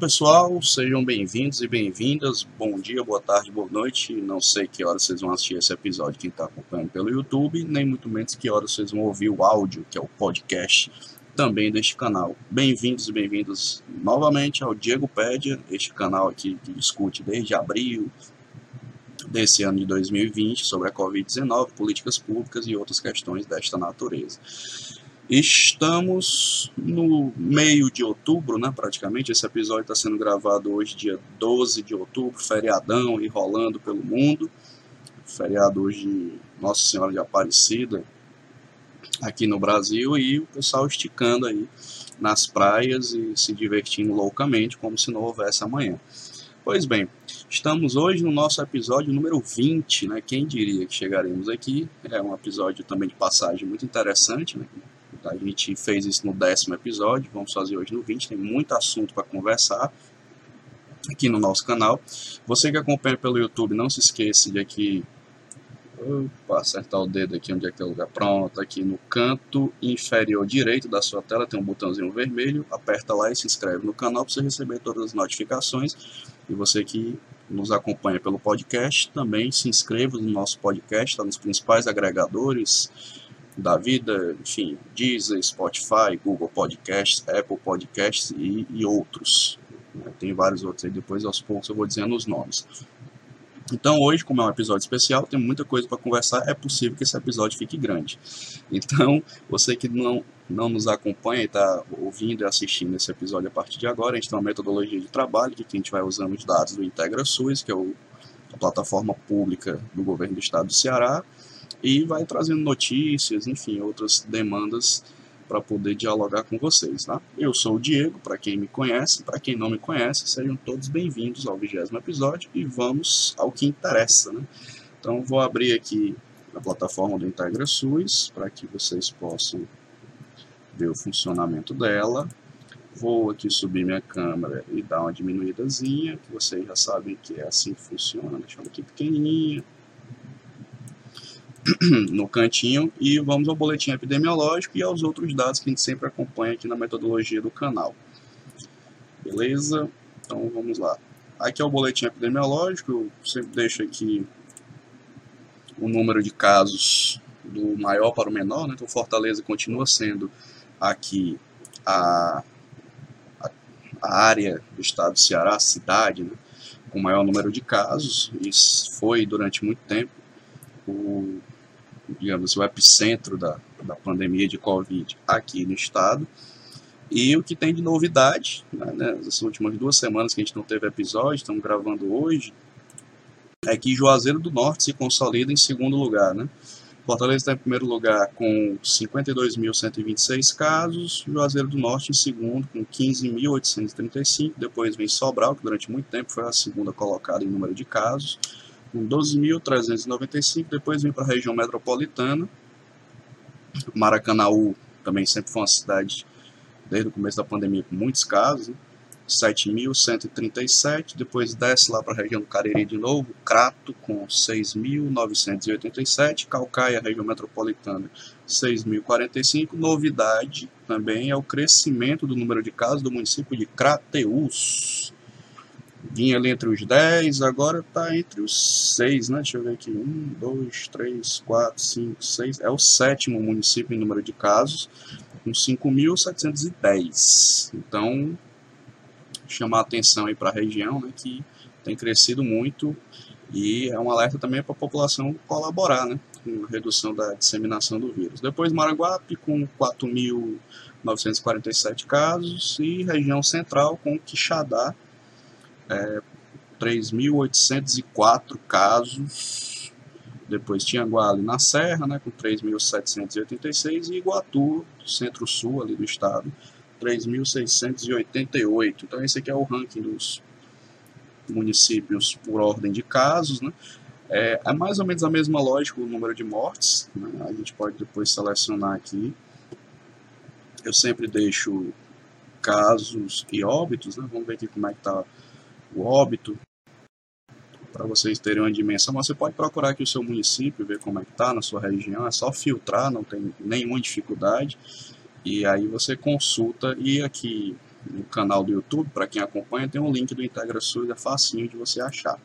Pessoal, sejam bem-vindos e bem-vindas. Bom dia, boa tarde, boa noite. Não sei que horas vocês vão assistir esse episódio, quem está acompanhando pelo YouTube, nem muito menos que horas vocês vão ouvir o áudio, que é o podcast também deste canal. Bem-vindos e bem-vindas novamente ao Diego Pédia, este canal aqui que discute desde abril desse ano de 2020 sobre a Covid-19, políticas públicas e outras questões desta natureza. Estamos no meio de outubro, né, praticamente. Esse episódio está sendo gravado hoje, dia 12 de outubro, feriadão e rolando pelo mundo. Feriado hoje Nossa Senhora de Aparecida, aqui no Brasil, e o pessoal esticando aí nas praias e se divertindo loucamente, como se não houvesse amanhã. Pois bem, estamos hoje no nosso episódio número 20, né? Quem diria que chegaremos aqui? É um episódio também de passagem muito interessante, né? A gente fez isso no décimo episódio, vamos fazer hoje no 20, tem muito assunto para conversar aqui no nosso canal. Você que acompanha pelo YouTube, não se esqueça de aqui Opa, acertar o dedo aqui onde é que é o lugar. Pronto, aqui no canto inferior direito da sua tela tem um botãozinho vermelho. Aperta lá e se inscreve no canal para você receber todas as notificações. E você que nos acompanha pelo podcast, também se inscreva no nosso podcast, está nos principais agregadores da vida, enfim, Deezer, Spotify, Google Podcasts, Apple Podcasts e, e outros. Né? Tem vários outros aí, depois aos poucos eu vou dizendo os nomes. Então hoje, como é um episódio especial, tem muita coisa para conversar, é possível que esse episódio fique grande. Então, você que não, não nos acompanha e está ouvindo e assistindo esse episódio a partir de agora, a gente tem uma metodologia de trabalho que a gente vai usando os dados do IntegraSUS, que é o, a plataforma pública do governo do estado do Ceará, e vai trazendo notícias, enfim, outras demandas para poder dialogar com vocês, tá? Eu sou o Diego, para quem me conhece, para quem não me conhece, sejam todos bem-vindos ao vigésimo episódio e vamos ao que interessa, né? Então vou abrir aqui a plataforma do IntegraSUS para que vocês possam ver o funcionamento dela. Vou aqui subir minha câmera e dar uma diminuídazinha, que vocês já sabem que é assim que funciona. Deixa eu aqui pequenininha. no cantinho e vamos ao boletim epidemiológico e aos outros dados que a gente sempre acompanha aqui na metodologia do canal. Beleza? Então vamos lá. Aqui é o boletim epidemiológico, eu sempre deixo aqui o número de casos do maior para o menor, né? então Fortaleza continua sendo aqui a, a, a área do estado do Ceará, a cidade, né? com maior número de casos, e foi durante muito tempo o digamos, o epicentro da, da pandemia de Covid aqui no estado. E o que tem de novidade, né, nessas últimas duas semanas que a gente não teve episódio, estamos gravando hoje, é que Juazeiro do Norte se consolida em segundo lugar. Né? Fortaleza está em primeiro lugar com 52.126 casos, Juazeiro do Norte em segundo com 15.835, depois vem Sobral, que durante muito tempo foi a segunda colocada em número de casos, com 12.395, depois vem para a região metropolitana. Maracanaú também sempre foi uma cidade, desde o começo da pandemia, com muitos casos, né? 7.137, depois desce lá para a região do Cariri de novo, Crato com 6.987, Calcaia, região metropolitana, 6.045. Novidade também é o crescimento do número de casos do município de Crateús, vinha ali entre os 10, agora está entre os 6, né? Deixa eu ver aqui. 1, 2, 3, 4, 5, 6. É o sétimo município em número de casos, com 5.710. Então, chamar atenção aí para a região, né? Que tem crescido muito e é um alerta também para a população colaborar, né? Com a redução da disseminação do vírus. Depois, Maranguape com 4.947 casos e região central com Quixadá é, 3.804 casos. Depois tinha Guale na Serra, né, com 3.786, e Iguatu, centro-sul ali do estado, 3.688. Então esse aqui é o ranking dos municípios por ordem de casos, né? É, é, mais ou menos a mesma lógica o número de mortes, né? a gente pode depois selecionar aqui. Eu sempre deixo casos e óbitos, né? vamos ver aqui como é que está o óbito, para vocês terem uma dimensão, você pode procurar aqui o seu município, ver como é que está na sua região, é só filtrar, não tem nenhuma dificuldade, e aí você consulta, e aqui no canal do YouTube, para quem acompanha, tem um link do Integra SUS, é facinho de você achar.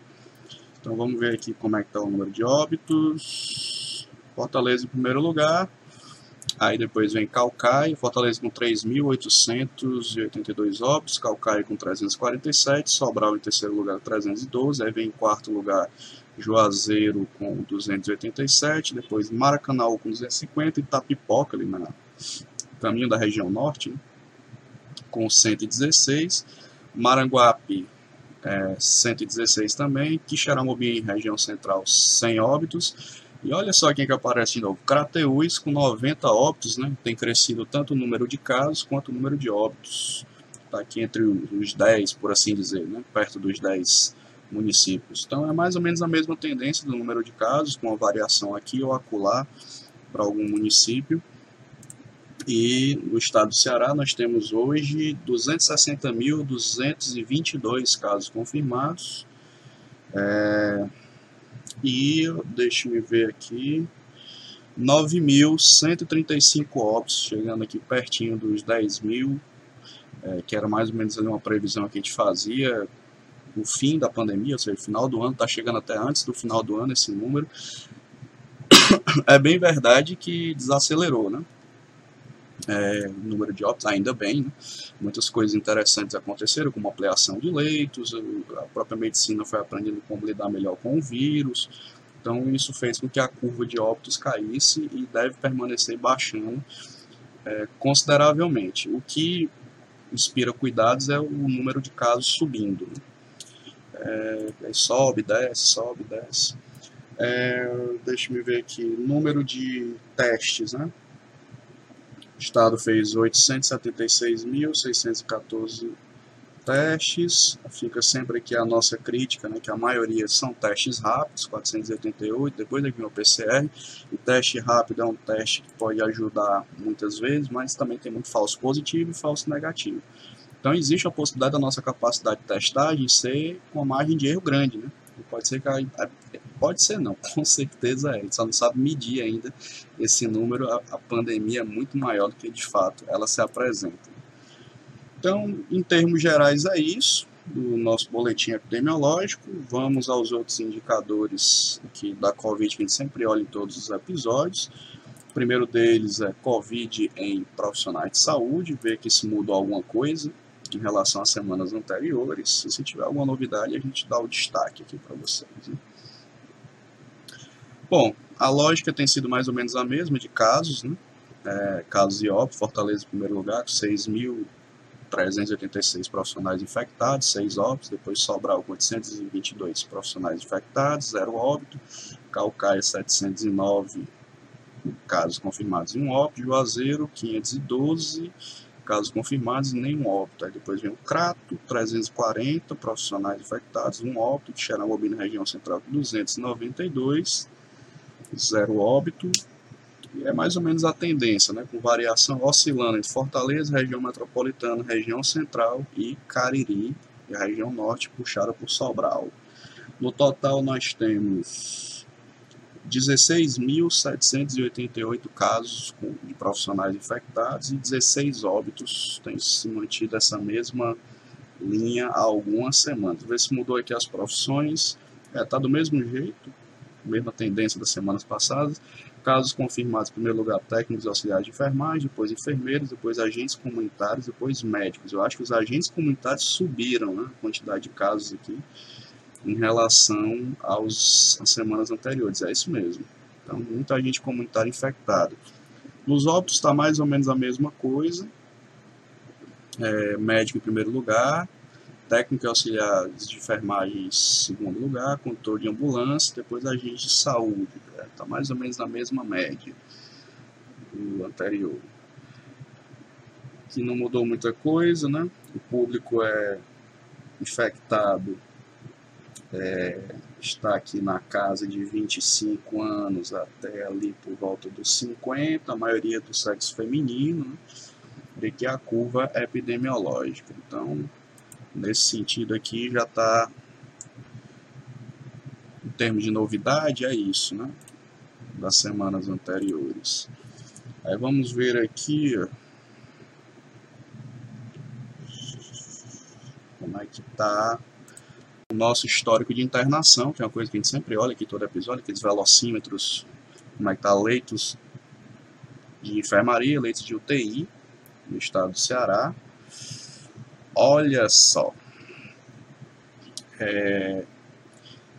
Então vamos ver aqui como é que está o número de óbitos. Fortaleza em primeiro lugar. Aí depois vem Calcaia, Fortaleza com 3.882 óbitos, Calcaia com 347, Sobral em terceiro lugar 312, aí vem em quarto lugar Juazeiro com 287, depois Maracanã com 250 e Tapipoca ali na caminho da região norte né, com 116, Maranguape é, 116 também, Quixaramobim região central 100 óbitos e olha só quem que aparece de novo, Crateús com 90 óbitos, né? Tem crescido tanto o número de casos quanto o número de óbitos. Está aqui entre os 10, por assim dizer, né? Perto dos 10 municípios. Então é mais ou menos a mesma tendência do número de casos, com uma variação aqui ou acolá para algum município. E no estado do Ceará nós temos hoje 260.222 casos confirmados. É, e, deixe-me ver aqui, 9.135 óbitos, chegando aqui pertinho dos 10 mil, é, que era mais ou menos uma previsão que a gente fazia, o fim da pandemia, ou seja, final do ano, está chegando até antes do final do ano esse número. É bem verdade que desacelerou, né? É, número de óbitos, ainda bem, né? muitas coisas interessantes aconteceram, como ampliação de leitos, a própria medicina foi aprendendo como lidar melhor com o vírus, então isso fez com que a curva de óbitos caísse e deve permanecer baixando é, consideravelmente. O que inspira cuidados é o número de casos subindo. Né? É, sobe, desce, sobe, desce. É, Deixa-me ver aqui, número de testes, né? O Estado fez 876.614 testes. Fica sempre aqui a nossa crítica, né, que a maioria são testes rápidos, 488, depois vem o PCR. O teste rápido é um teste que pode ajudar muitas vezes, mas também tem muito falso positivo e falso negativo. Então existe a possibilidade da nossa capacidade de testagem ser com uma margem de erro grande. Né? Pode ser que a, Pode ser não, com certeza é. A gente só não sabe medir ainda esse número. A, a pandemia é muito maior do que de fato ela se apresenta. Então, em termos gerais, é isso do nosso boletim epidemiológico. Vamos aos outros indicadores aqui da Covid que a gente sempre olha em todos os episódios. O primeiro deles é Covid em profissionais de saúde, ver que se mudou alguma coisa em relação às semanas anteriores. Se tiver alguma novidade, a gente dá o destaque aqui para vocês. Né? Bom, a lógica tem sido mais ou menos a mesma de casos, né? É, casos óbito, Fortaleza em primeiro lugar, com 6.386 profissionais infectados, 6 óbitos, depois Sobral com 822 profissionais infectados, 0 óbito, Calcaia 709 casos confirmados e 1 óbito, Juazeiro 512 casos confirmados nenhum óbito. Aí depois vem o Crato, 340 profissionais infectados, 1 óbito, de Xeramobim na região central 292 zero óbito. E é mais ou menos a tendência, né, com variação oscilando entre Fortaleza, região metropolitana, região central e Cariri, e a região norte puxada por Sobral. No total nós temos 16.788 casos de profissionais infectados e 16 óbitos. Tem se mantido essa mesma linha há algumas semanas. Vê se mudou aqui as profissões. É, tá do mesmo jeito, mesma tendência das semanas passadas. Casos confirmados, em primeiro lugar, técnicos auxiliares de enfermagem, depois enfermeiros, depois agentes comunitários, depois médicos. Eu acho que os agentes comunitários subiram né, a quantidade de casos aqui em relação aos, às semanas anteriores. É isso mesmo. Então, muita gente comunitária infectada. Nos óbitos está mais ou menos a mesma coisa. É, médico em primeiro lugar, técnico auxiliar de enfermagem em segundo lugar, condutor de ambulância, depois agente de saúde. Está né? Tá mais ou menos na mesma média do anterior. Aqui não mudou muita coisa, né? O público é infectado é, está aqui na casa de 25 anos até ali por volta dos 50, a maioria do sexo feminino, né? e que a curva é epidemiológica. Então, nesse sentido aqui já está em termos de novidade é isso né das semanas anteriores aí vamos ver aqui é que está o nosso histórico de internação, que é uma coisa que a gente sempre olha aqui todo episódio, aqueles velocímetros, como é que tá leitos de enfermaria, leitos de UTI no estado do Ceará. Olha só. É,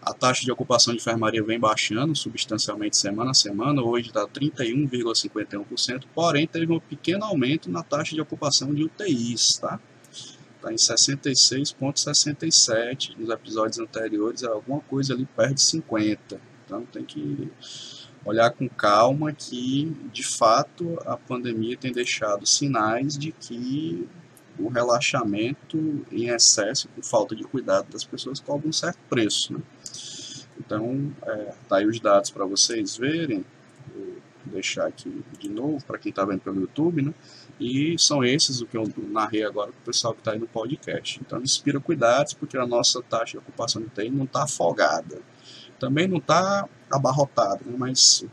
a taxa de ocupação de enfermaria vem baixando substancialmente semana a semana, hoje está 31,51%, porém teve um pequeno aumento na taxa de ocupação de UTIs, tá? Está em 66,67, nos episódios anteriores era alguma coisa ali perto de 50, então tem que olhar com calma que, de fato, a pandemia tem deixado sinais de que o relaxamento em excesso, por falta de cuidado das pessoas, cobra um certo preço. Né? Então, é, tá aí os dados para vocês verem. Deixar aqui de novo para quem está vendo pelo YouTube, né? E são esses o que eu narrei agora para o pessoal que está aí no podcast. Então, inspira cuidados, porque a nossa taxa de ocupação de TI não está afogada. Também não está abarrotada, né? mas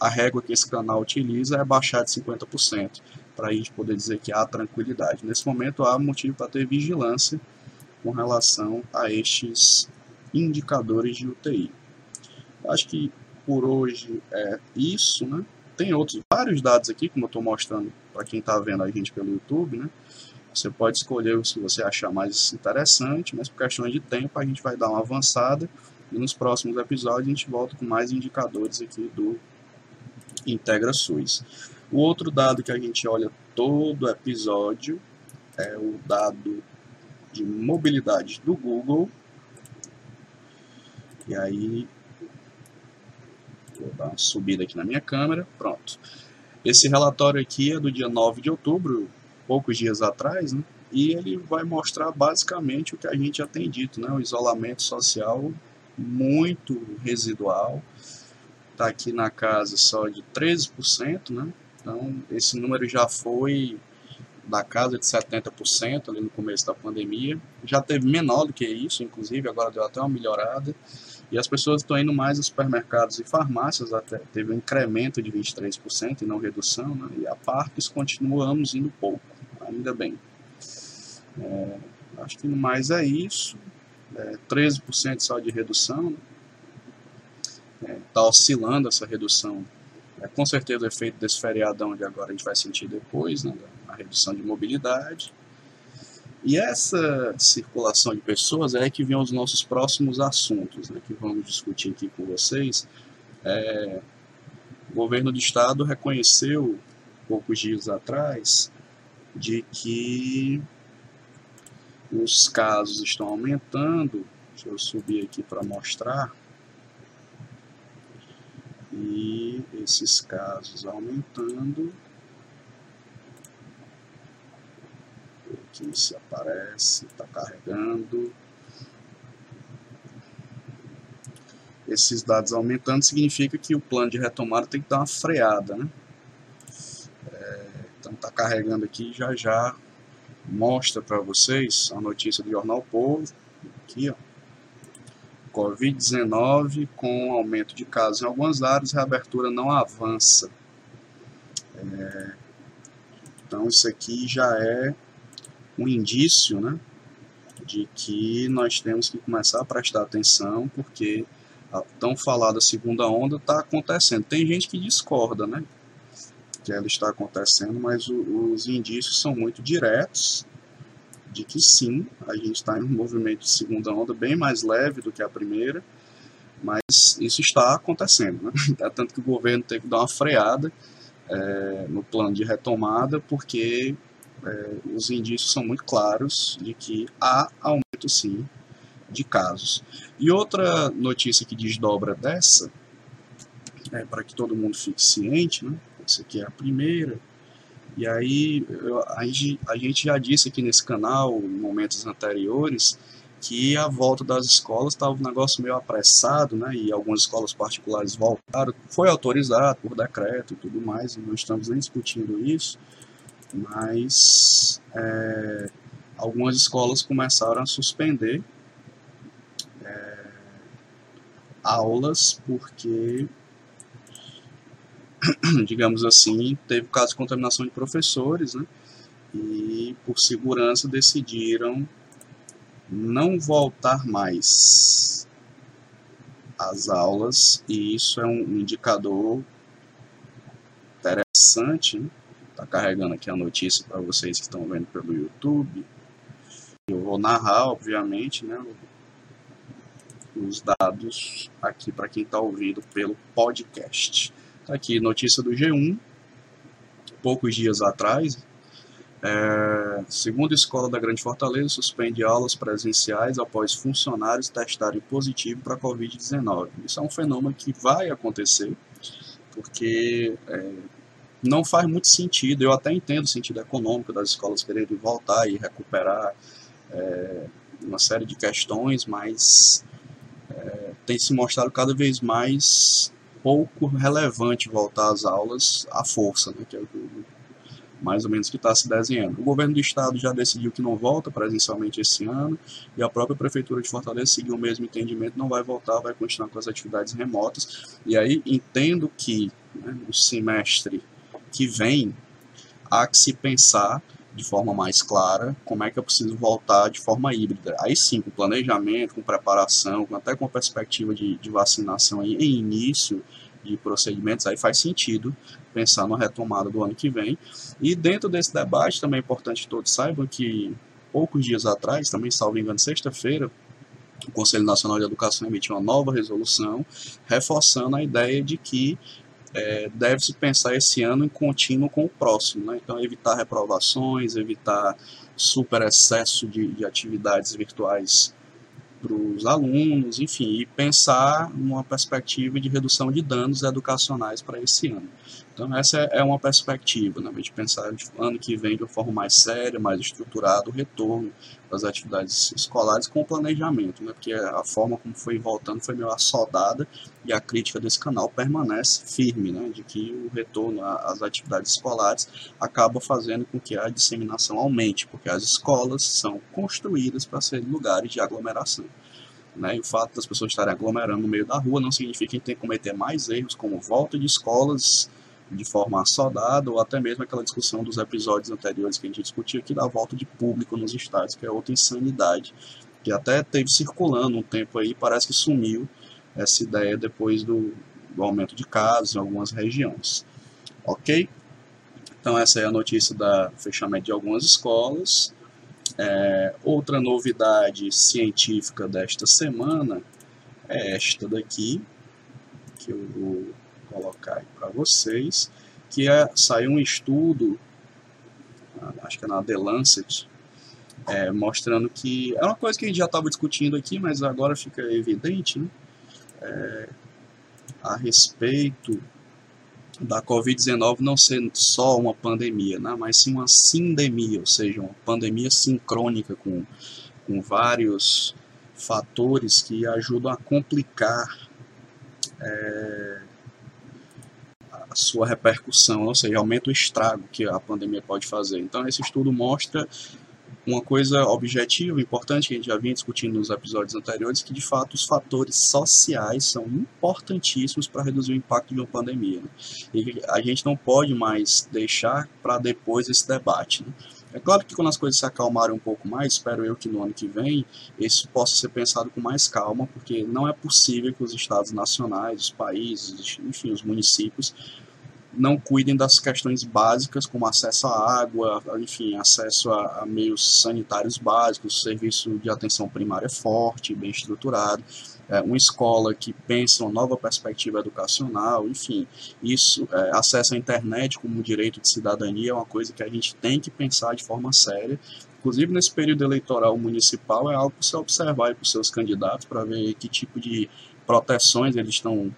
a régua que esse canal utiliza é baixar de 50%, para a gente poder dizer que há tranquilidade. Nesse momento, há motivo para ter vigilância com relação a estes indicadores de UTI. Acho que por hoje é isso, né? Tem outros vários dados aqui, como eu estou mostrando para quem está vendo a gente pelo YouTube, né? Você pode escolher o que você achar mais interessante, mas por questões de tempo a gente vai dar uma avançada e nos próximos episódios a gente volta com mais indicadores aqui do Integra SUS. O outro dado que a gente olha todo episódio é o dado de mobilidade do Google, e aí, vou dar uma subida aqui na minha câmera, pronto. Esse relatório aqui é do dia 9 de outubro, poucos dias atrás, né? E ele vai mostrar basicamente o que a gente já tem dito, né? O isolamento social muito residual, está aqui na casa só de 13%, né? Então, esse número já foi da casa de 70% ali no começo da pandemia. Já teve menor do que isso, inclusive, agora deu até uma melhorada. E as pessoas estão indo mais aos supermercados e farmácias, até teve um incremento de 23% e não redução, né? e a parques continuamos indo pouco, ainda bem. É, acho que no mais é isso, é, 13% só de redução, está é, oscilando essa redução. É, com certeza o efeito desse feriadão de agora a gente vai sentir depois, né, redução de mobilidade. E essa circulação de pessoas é que vem os nossos próximos assuntos, né, que vamos discutir aqui com vocês. É, o governo do estado reconheceu, poucos dias atrás, de que os casos estão aumentando. Deixa eu subir aqui para mostrar. E esses casos aumentando aqui se aparece, está carregando. Esses dados aumentando significa que o plano de retomada tem que dar uma freada, né? É, então está carregando aqui já já mostra para vocês a notícia do Jornal Povo, aqui ó, Covid-19 com aumento de casos em algumas áreas, reabertura não avança. É, então isso aqui já é um indício né, de que nós temos que começar a prestar atenção, porque a tão falada segunda onda está acontecendo. Tem gente que discorda, né? Que ela está acontecendo, mas o, os indícios são muito diretos de que sim, a gente está em um movimento de segunda onda bem mais leve do que a primeira, mas isso está acontecendo. Né? É tanto que o governo teve que dar uma freada é, no plano de retomada, porque é, os indícios são muito claros de que há aumento sim de casos. E outra notícia que desdobra dessa, é, para que todo mundo fique ciente, né? essa aqui é a primeira, e aí a, gente, a gente já disse aqui nesse canal, em momentos anteriores, que a volta das escolas estava um negócio meio apressado, né? E algumas escolas particulares voltaram, foi autorizado por decreto e tudo mais, e não estamos nem discutindo isso mas é, algumas escolas começaram a suspender é, aulas porque, digamos assim, teve caso de contaminação de professores, né? E por segurança decidiram não voltar mais às aulas, e isso é um indicador interessante. Está carregando aqui a notícia para vocês que estão vendo pelo YouTube. Eu vou narrar, obviamente, né, os dados aqui para quem está ouvindo pelo podcast. Tá aqui notícia do G1, poucos dias atrás, é, segundo Escola da Grande Fortaleza, suspende aulas presenciais após funcionários testarem positivo para a Covid-19. Isso é um fenômeno que vai acontecer, porque é, não faz muito sentido. Eu até entendo o sentido econômico das escolas quererem voltar e recuperar é, uma série de questões, mas é, tem se mostrado cada vez mais pouco relevante voltar às aulas à força, né, que é o mais ou menos que está se desenhando. O governo do estado já decidiu que não volta presencialmente esse ano e a própria prefeitura de Fortaleza seguiu o mesmo entendimento, não vai voltar, vai continuar com as atividades remotas. E aí entendo que né, no semestre que vem há que se pensar de forma mais clara como é que eu preciso voltar de forma híbrida. Aí sim, com planejamento, com preparação, até com perspectiva de, de vacinação aí, em início de procedimentos, aí faz sentido pensar na retomada do ano que vem. E dentro desse debate também é importante que todos saibam que poucos dias atrás, também salvo engano, sexta-feira, o Conselho Nacional de Educação emitiu uma nova resolução reforçando a ideia de que é, deve-se pensar esse ano em contínuo com o próximo. Né? Então, evitar reprovações, evitar super excesso de, de atividades virtuais para os alunos, enfim, e pensar numa perspectiva de redução de danos educacionais para esse ano. Então, essa é, é uma perspectiva, né, de pensar ano que vem de uma forma mais séria, mais estruturada, o retorno das atividades escolares com planejamento, né, porque a forma como foi voltando foi meio assodada e a crítica desse canal permanece firme, né, de que o retorno às atividades escolares acaba fazendo com que a disseminação aumente, porque as escolas são construídas para serem lugares de aglomeração. Né, e o fato das pessoas estarem aglomerando no meio da rua não significa que tem que cometer mais erros, como volta de escolas de forma assodada, ou até mesmo aquela discussão dos episódios anteriores que a gente discutiu aqui da volta de público nos estádios, que é outra insanidade, que até teve circulando um tempo aí, parece que sumiu essa ideia depois do, do aumento de casos em algumas regiões. Ok? Então essa é a notícia da fechamento de algumas escolas. É, outra novidade científica desta semana é esta daqui, que eu vou colocar aí para vocês, que é, saiu um estudo, ah, acho que é na The Lancet, é, mostrando que é uma coisa que a gente já estava discutindo aqui, mas agora fica evidente, né? é, a respeito da Covid-19 não ser só uma pandemia, né? mas sim uma sindemia, ou seja, uma pandemia sincrônica com, com vários fatores que ajudam a complicar é, a sua repercussão, ou seja, aumenta o estrago que a pandemia pode fazer. Então, esse estudo mostra uma coisa objetiva, importante, que a gente já vinha discutindo nos episódios anteriores, que de fato os fatores sociais são importantíssimos para reduzir o impacto de uma pandemia. Né? E a gente não pode mais deixar para depois esse debate. Né? É claro que quando as coisas se acalmarem um pouco mais, espero eu que no ano que vem isso possa ser pensado com mais calma, porque não é possível que os estados nacionais, os países, enfim, os municípios não cuidem das questões básicas, como acesso à água, enfim, acesso a, a meios sanitários básicos, serviço de atenção primária forte, bem estruturado, é, uma escola que pensa uma nova perspectiva educacional, enfim, isso, é, acesso à internet como direito de cidadania é uma coisa que a gente tem que pensar de forma séria. Inclusive, nesse período eleitoral municipal, é algo para você observar para os seus candidatos, para ver que tipo de proteções eles estão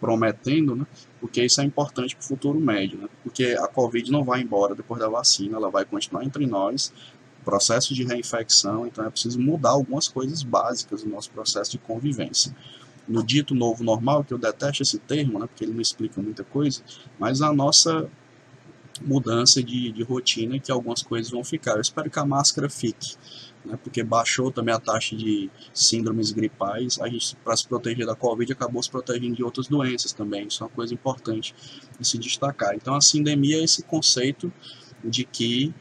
prometendo, né? porque isso é importante para o futuro médio, né? porque a Covid não vai embora depois da vacina, ela vai continuar entre nós, processo de reinfecção, então é preciso mudar algumas coisas básicas do nosso processo de convivência. No dito novo normal, que eu detesto esse termo, né, porque ele não explica muita coisa, mas a nossa mudança de, de rotina que algumas coisas vão ficar. Eu espero que a máscara fique, né, porque baixou também a taxa de síndromes gripais. A gente, para se proteger da Covid, acabou se protegendo de outras doenças também. Isso é uma coisa importante de se destcar. Então, a sindemia é esse conceito de que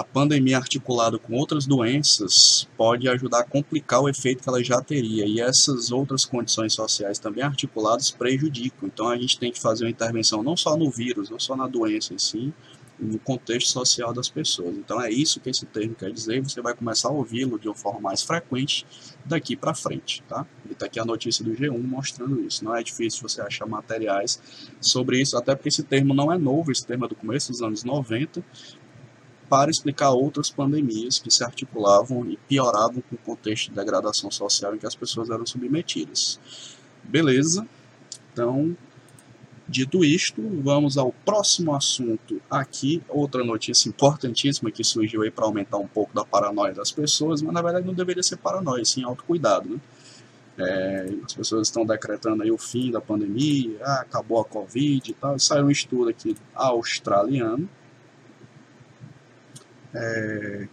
a pandemia articulada com outras doenças pode ajudar a complicar o efeito que ela já teria. E essas outras condições sociais também articuladas prejudicam. Então a gente tem que fazer uma intervenção não só no vírus, não só na doença em si, no contexto social das pessoas. Então é isso que esse termo quer dizer você vai começar a ouvi-lo de uma forma mais frequente daqui para frente. Tá? E está aqui a notícia do G1 mostrando isso. Não é difícil você achar materiais sobre isso, até porque esse termo não é novo, esse termo é do começo dos anos 90, para explicar outras pandemias que se articulavam e pioravam com o contexto de degradação social em que as pessoas eram submetidas. Beleza? Então, dito isto, vamos ao próximo assunto aqui. Outra notícia importantíssima que surgiu aí para aumentar um pouco da paranoia das pessoas, mas na verdade não deveria ser paranoia, sim autocuidado, né? É, as pessoas estão decretando aí o fim da pandemia, ah, acabou a Covid e tal. Saiu um estudo aqui australiano é,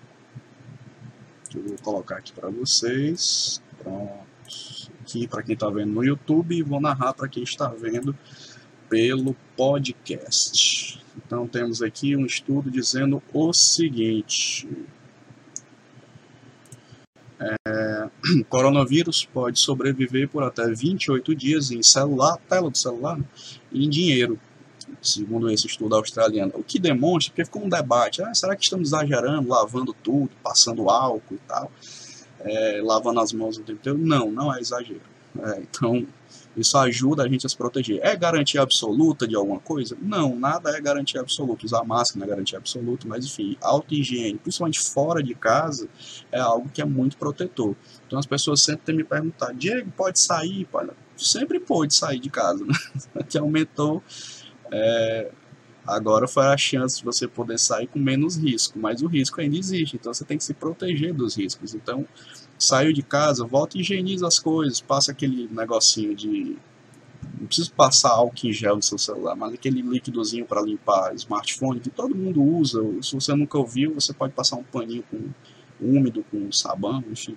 eu vou colocar aqui para vocês. Pronto. Aqui para quem está vendo no YouTube e vou narrar para quem está vendo pelo podcast. Então temos aqui um estudo dizendo o seguinte. É, coronavírus pode sobreviver por até 28 dias em celular, tela do celular, né, em dinheiro segundo esse estudo australiano. O que demonstra, porque ficou um debate, ah, será que estamos exagerando, lavando tudo, passando álcool e tal, é, lavando as mãos o tempo inteiro? Não, não é exagero. É, então, isso ajuda a gente a se proteger. É garantia absoluta de alguma coisa? Não, nada é garantia absoluta. Usar máscara não é garantia absoluta, mas enfim, auto-higiene, principalmente fora de casa, é algo que é muito protetor. Então as pessoas sempre têm me perguntar, Diego, pode sair? Pode... Sempre pôde sair de casa, né? que aumentou é, agora foi a chance de você poder sair com menos risco, mas o risco ainda existe, então você tem que se proteger dos riscos. Então, saiu de casa, volta e higieniza as coisas, passa aquele negocinho de. Não precisa passar álcool em gel no seu celular, mas aquele líquidozinho para limpar smartphone que todo mundo usa. Se você nunca ouviu, você pode passar um paninho com úmido, com sabão, enfim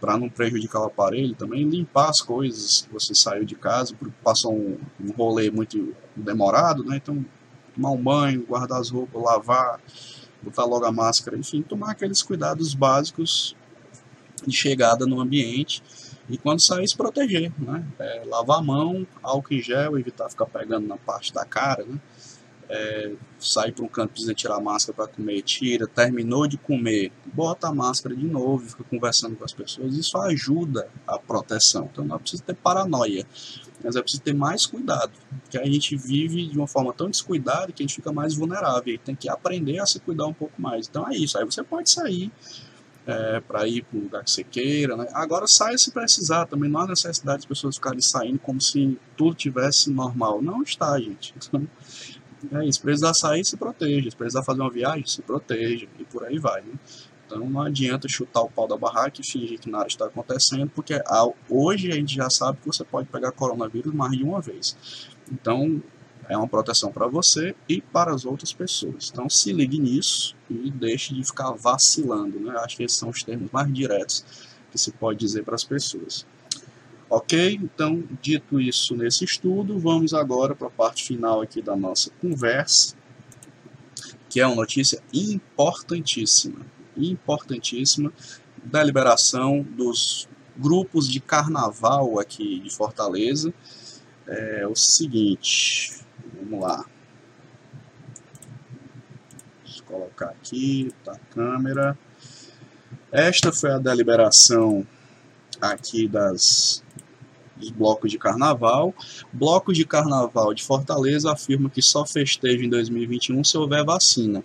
para não prejudicar o aparelho também, limpar as coisas que você saiu de casa, porque passou um, um rolê muito demorado, né? Então, tomar um banho, guardar as roupas, lavar, botar logo a máscara, enfim, tomar aqueles cuidados básicos de chegada no ambiente e quando sair se proteger, né? É, lavar a mão, álcool em gel, evitar ficar pegando na parte da cara, né? É, sai para um canto, precisa tirar a máscara para comer, tira, terminou de comer, bota a máscara de novo fica conversando com as pessoas. Isso ajuda a proteção. Então não é preciso ter paranoia, mas é preciso ter mais cuidado, porque a gente vive de uma forma tão descuidada que a gente fica mais vulnerável e tem que aprender a se cuidar um pouco mais. Então é isso. Aí você pode sair. É, para ir para um lugar que você queira. Né? Agora saia se precisar, também não há necessidade de pessoas ficarem saindo como se tudo tivesse normal. Não está, gente. Então, é isso, precisar sair, se proteja. Se precisar fazer uma viagem, se proteja. E por aí vai. Né? Então não adianta chutar o pau da barraca e fingir que nada está acontecendo, porque hoje a gente já sabe que você pode pegar coronavírus mais de uma vez. Então é uma proteção para você e para as outras pessoas. Então se ligue nisso e deixe de ficar vacilando. Né? Acho que esses são os termos mais diretos que se pode dizer para as pessoas. Ok? Então, dito isso nesse estudo, vamos agora para a parte final aqui da nossa conversa, que é uma notícia importantíssima, importantíssima, da liberação dos grupos de carnaval aqui de Fortaleza. É o seguinte, vamos lá. Vou colocar aqui, tá a câmera. Esta foi a deliberação aqui das dos blocos de carnaval. Blocos de carnaval de Fortaleza afirma que só festeja em 2021 se houver vacina.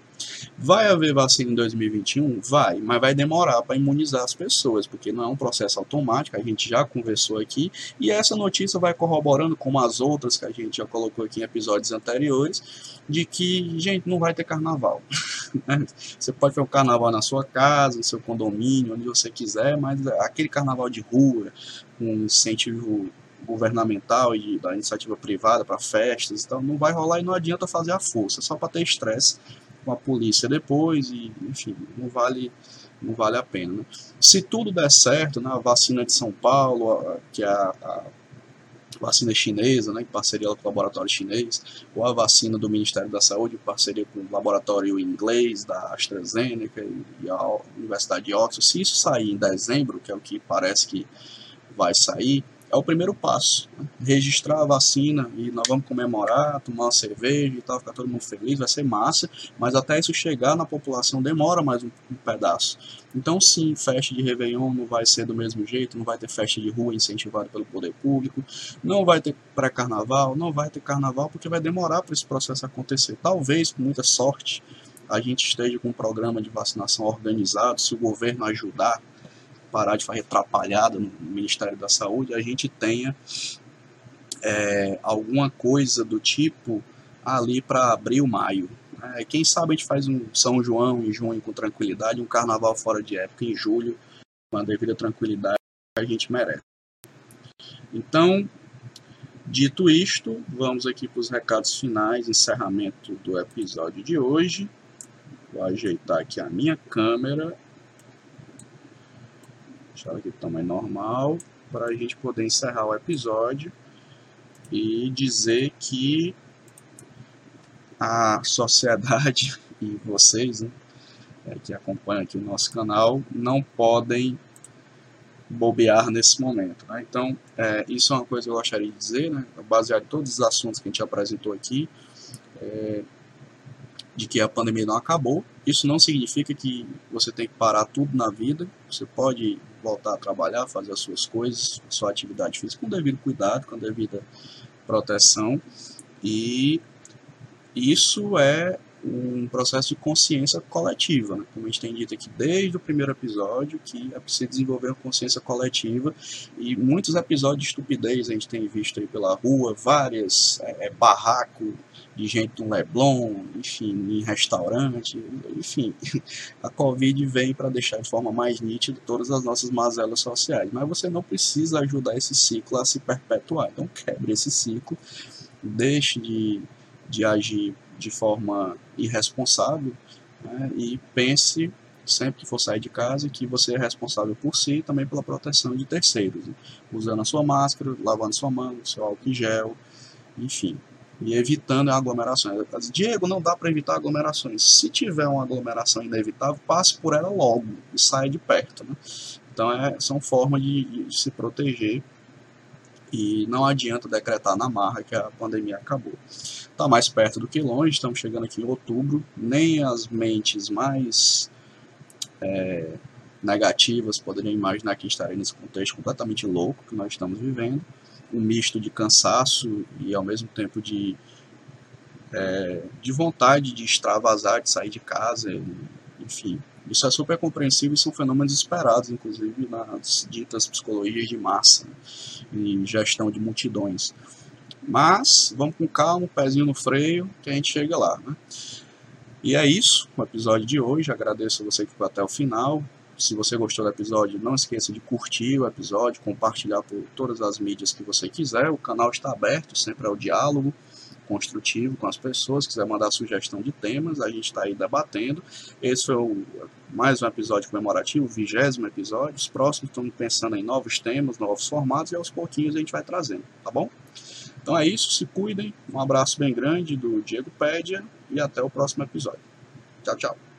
Vai haver vacina em 2021? Vai, mas vai demorar para imunizar as pessoas, porque não é um processo automático, a gente já conversou aqui, e essa notícia vai corroborando, como as outras que a gente já colocou aqui em episódios anteriores, de que, gente, não vai ter carnaval. Né? você pode ter um carnaval na sua casa, no seu condomínio, onde você quiser, mas aquele carnaval de rua, com incentivo governamental e da iniciativa privada para festas, então não vai rolar e não adianta fazer a força, só para ter estresse com a polícia depois e enfim, não vale não vale a pena. Né? Se tudo der certo, né, a vacina de São Paulo, que é a, a vacina chinesa, né, em parceria com o laboratório chinês, ou a vacina do Ministério da Saúde, em parceria com o laboratório inglês da AstraZeneca e a Universidade de Oxford. Se isso sair em dezembro, que é o que parece que vai sair, é o primeiro passo. Né? Registrar a vacina e nós vamos comemorar, tomar uma cerveja e tal, ficar todo mundo feliz, vai ser massa, mas até isso chegar na população demora mais um, um, pedaço. Então, sim, festa de Réveillon não vai ser do mesmo jeito, não vai ter festa de rua incentivada pelo poder público, não vai ter pré-carnaval, não vai ter carnaval, porque vai demorar para esse processo acontecer. Talvez, com muita sorte, a gente esteja com um programa de vacinação organizado, se o governo ajudar parar de fazer atrapalhada no Ministério da Saúde, a gente tenha é, alguma coisa do tipo ali para abril, maio. É, quem sabe a gente faz um São João em junho com tranquilidade, um carnaval fora de época em julho, com a devida tranquilidade que a gente merece. Então, dito isto, vamos aqui para os recados finais, encerramento do episódio de hoje. Vou ajeitar aqui a minha câmera deixar aqui tamanho normal, para a gente poder encerrar o episódio e dizer que a sociedade e vocês né, é, que acompanham aqui o nosso canal não podem bobear nesse momento. Né? Então, é, isso é uma coisa que eu gostaria de dizer, né? baseado em todos os assuntos que a gente apresentou aqui. É, de que a pandemia não acabou. Isso não significa que você tem que parar tudo na vida. Você pode voltar a trabalhar, fazer as suas coisas, sua atividade física com devido cuidado, com devida proteção. E isso é um processo de consciência coletiva, né? como a gente tem dito aqui desde o primeiro episódio, que é preciso desenvolver uma consciência coletiva e muitos episódios de estupidez a gente tem visto aí pela rua, várias é, é, barraco de gente no Leblon, enfim, em restaurante, enfim, a Covid vem para deixar de forma mais nítida todas as nossas mazelas sociais, mas você não precisa ajudar esse ciclo a se perpetuar, então quebre esse ciclo, deixe de, de agir de forma irresponsável né, e pense sempre que for sair de casa que você é responsável por si e também pela proteção de terceiros, né, usando a sua máscara, lavando sua mão, seu álcool em gel, enfim, e evitando aglomerações. Diego, não dá para evitar aglomerações. Se tiver uma aglomeração inevitável, passe por ela logo e saia de perto. Né? Então, é, são formas de, de se proteger e não adianta decretar na marra que a pandemia acabou. Está mais perto do que longe, estamos chegando aqui em outubro, nem as mentes mais é, negativas poderiam imaginar que estaria nesse contexto completamente louco que nós estamos vivendo, um misto de cansaço e ao mesmo tempo de, é, de vontade de extravasar, de sair de casa, enfim, isso é super compreensível e são fenômenos esperados, inclusive nas ditas psicologias de massa né, e gestão de multidões. Mas vamos com calma, pezinho no freio, que a gente chega lá. Né? E é isso, o episódio de hoje. Agradeço a você que ficou até o final. Se você gostou do episódio, não esqueça de curtir o episódio, compartilhar por todas as mídias que você quiser. O canal está aberto sempre ao diálogo construtivo com as pessoas, quiser mandar sugestão de temas, a gente está aí debatendo. Esse foi o, mais um episódio comemorativo, vigésimo episódio. Os próximos estamos pensando em novos temas, novos formatos e aos pouquinhos a gente vai trazendo, tá bom? Então é isso, se cuidem. Um abraço bem grande do Diego Pédia e até o próximo episódio. Tchau, tchau.